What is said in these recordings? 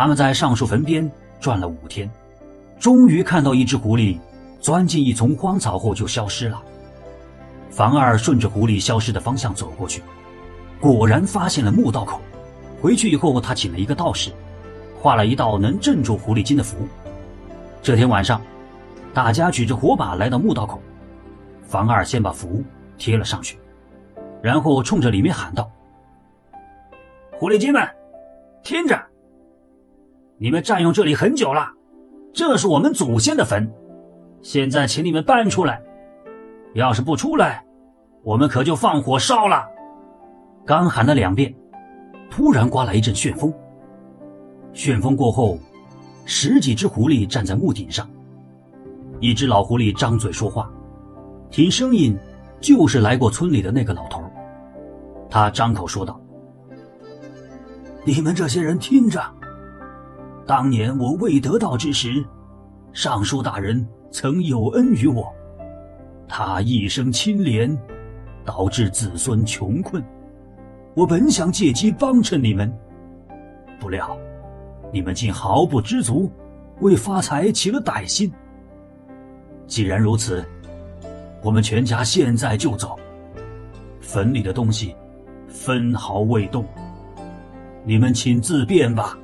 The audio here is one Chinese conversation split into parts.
他们在上述坟边转了五天，终于看到一只狐狸钻进一丛荒草后就消失了。房二顺着狐狸消失的方向走过去，果然发现了墓道口。回去以后，他请了一个道士，画了一道能镇住狐狸精的符。这天晚上，大家举着火把来到墓道口，房二先把符贴了上去，然后冲着里面喊道：“狐狸精们，听着！你们占用这里很久了，这是我们祖先的坟，现在请你们搬出来。要是不出来，我们可就放火烧了。”刚喊了两遍。突然刮来一阵旋风，旋风过后，十几只狐狸站在木顶上。一只老狐狸张嘴说话，听声音就是来过村里的那个老头。他张口说道：“你们这些人听着，当年我未得道之时，尚书大人曾有恩于我，他一生清廉，导致子孙穷困。”我本想借机帮衬你们，不料你们竟毫不知足，为发财起了歹心。既然如此，我们全家现在就走，坟里的东西分毫未动，你们请自便吧。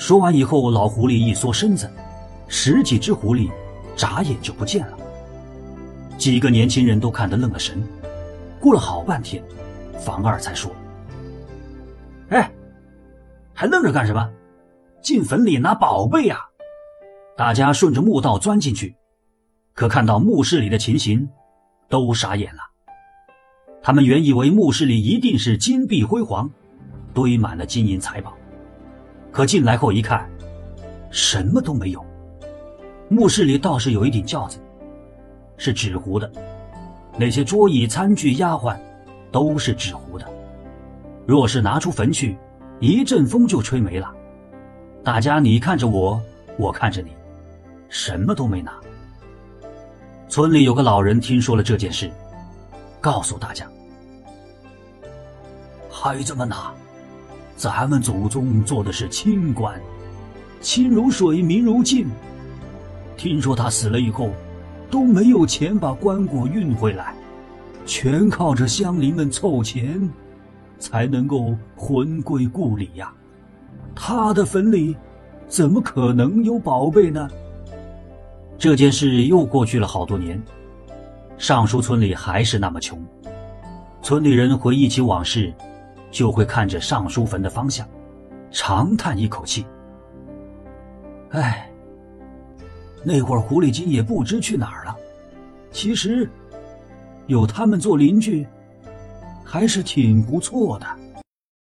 说完以后，老狐狸一缩身子，十几只狐狸眨眼就不见了。几个年轻人都看得愣了神，过了好半天。房二才说：“哎，还愣着干什么？进坟里拿宝贝呀！”大家顺着墓道钻进去，可看到墓室里的情形，都傻眼了。他们原以为墓室里一定是金碧辉煌，堆满了金银财宝，可进来后一看，什么都没有。墓室里倒是有一顶轿子，是纸糊的，那些桌椅、餐具、丫鬟。都是纸糊的，若是拿出坟去，一阵风就吹没了。大家你看着我，我看着你，什么都没拿。村里有个老人听说了这件事，告诉大家：“孩子们呐，咱们祖宗做的是清官，清如水，民如镜。听说他死了以后，都没有钱把棺椁运回来。”全靠着乡邻们凑钱，才能够魂归故里呀。他的坟里，怎么可能有宝贝呢？这件事又过去了好多年，尚书村里还是那么穷。村里人回忆起往事，就会看着尚书坟的方向，长叹一口气：“哎，那会儿狐狸精也不知去哪儿了。其实……”有他们做邻居，还是挺不错的。